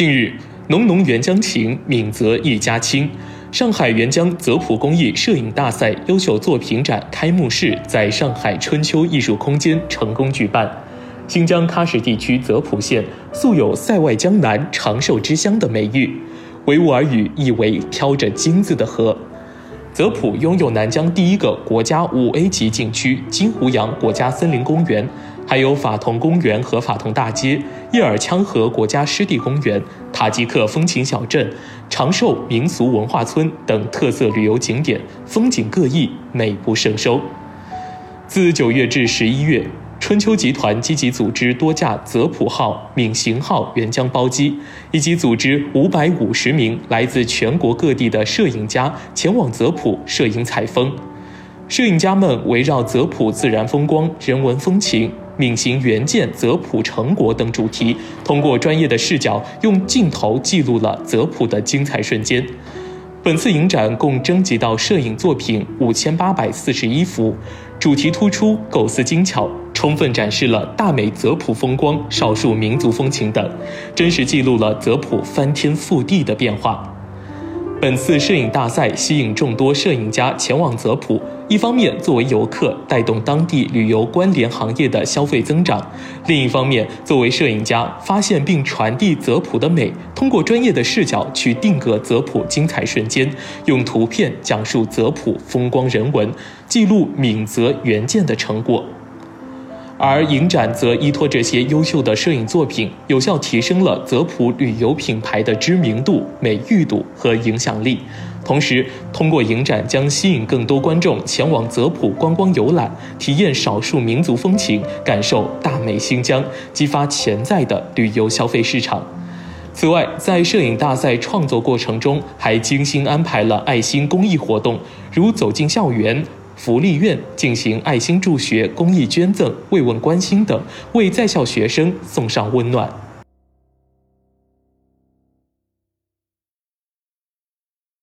近日，浓浓沅江情，闽泽一家亲。上海沅江泽普工艺摄影大赛优秀作品展开幕式在上海春秋艺术空间成功举办。新疆喀什地区泽普县素有“塞外江南长寿之乡”的美誉，维吾尔语意为“飘着金子的河”。泽普拥有南疆第一个国家五 A 级景区金湖洋国家森林公园，还有法桐公园和法桐大街、叶尔羌河国家湿地公园、塔吉克风情小镇、长寿民俗文化村等特色旅游景点，风景各异，美不胜收。自九月至十一月。春秋集团积极组织多架泽普号、闽行号援疆包机，以及组织五百五十名来自全国各地的摄影家前往泽普摄影采风。摄影家们围绕泽普自然风光、人文风情、闽行援建泽普成果等主题，通过专业的视角，用镜头记录了泽普的精彩瞬间。本次影展共征集到摄影作品五千八百四十一幅，主题突出，构思精巧。充分展示了大美泽普风光、少数民族风情等，真实记录了泽普翻天覆地的变化。本次摄影大赛吸引众多摄影家前往泽普，一方面作为游客带动当地旅游关联行业的消费增长，另一方面作为摄影家发现并传递泽普的美，通过专业的视角去定格泽普精彩瞬间，用图片讲述泽普风光人文，记录闽泽援建的成果。而影展则依托这些优秀的摄影作品，有效提升了泽普旅游品牌的知名度、美誉度和影响力。同时，通过影展将吸引更多观众前往泽普观光游览，体验少数民族风情，感受大美新疆，激发潜在的旅游消费市场。此外，在摄影大赛创作过程中，还精心安排了爱心公益活动，如走进校园。福利院进行爱心助学、公益捐赠、慰问关心等，为在校学生送上温暖。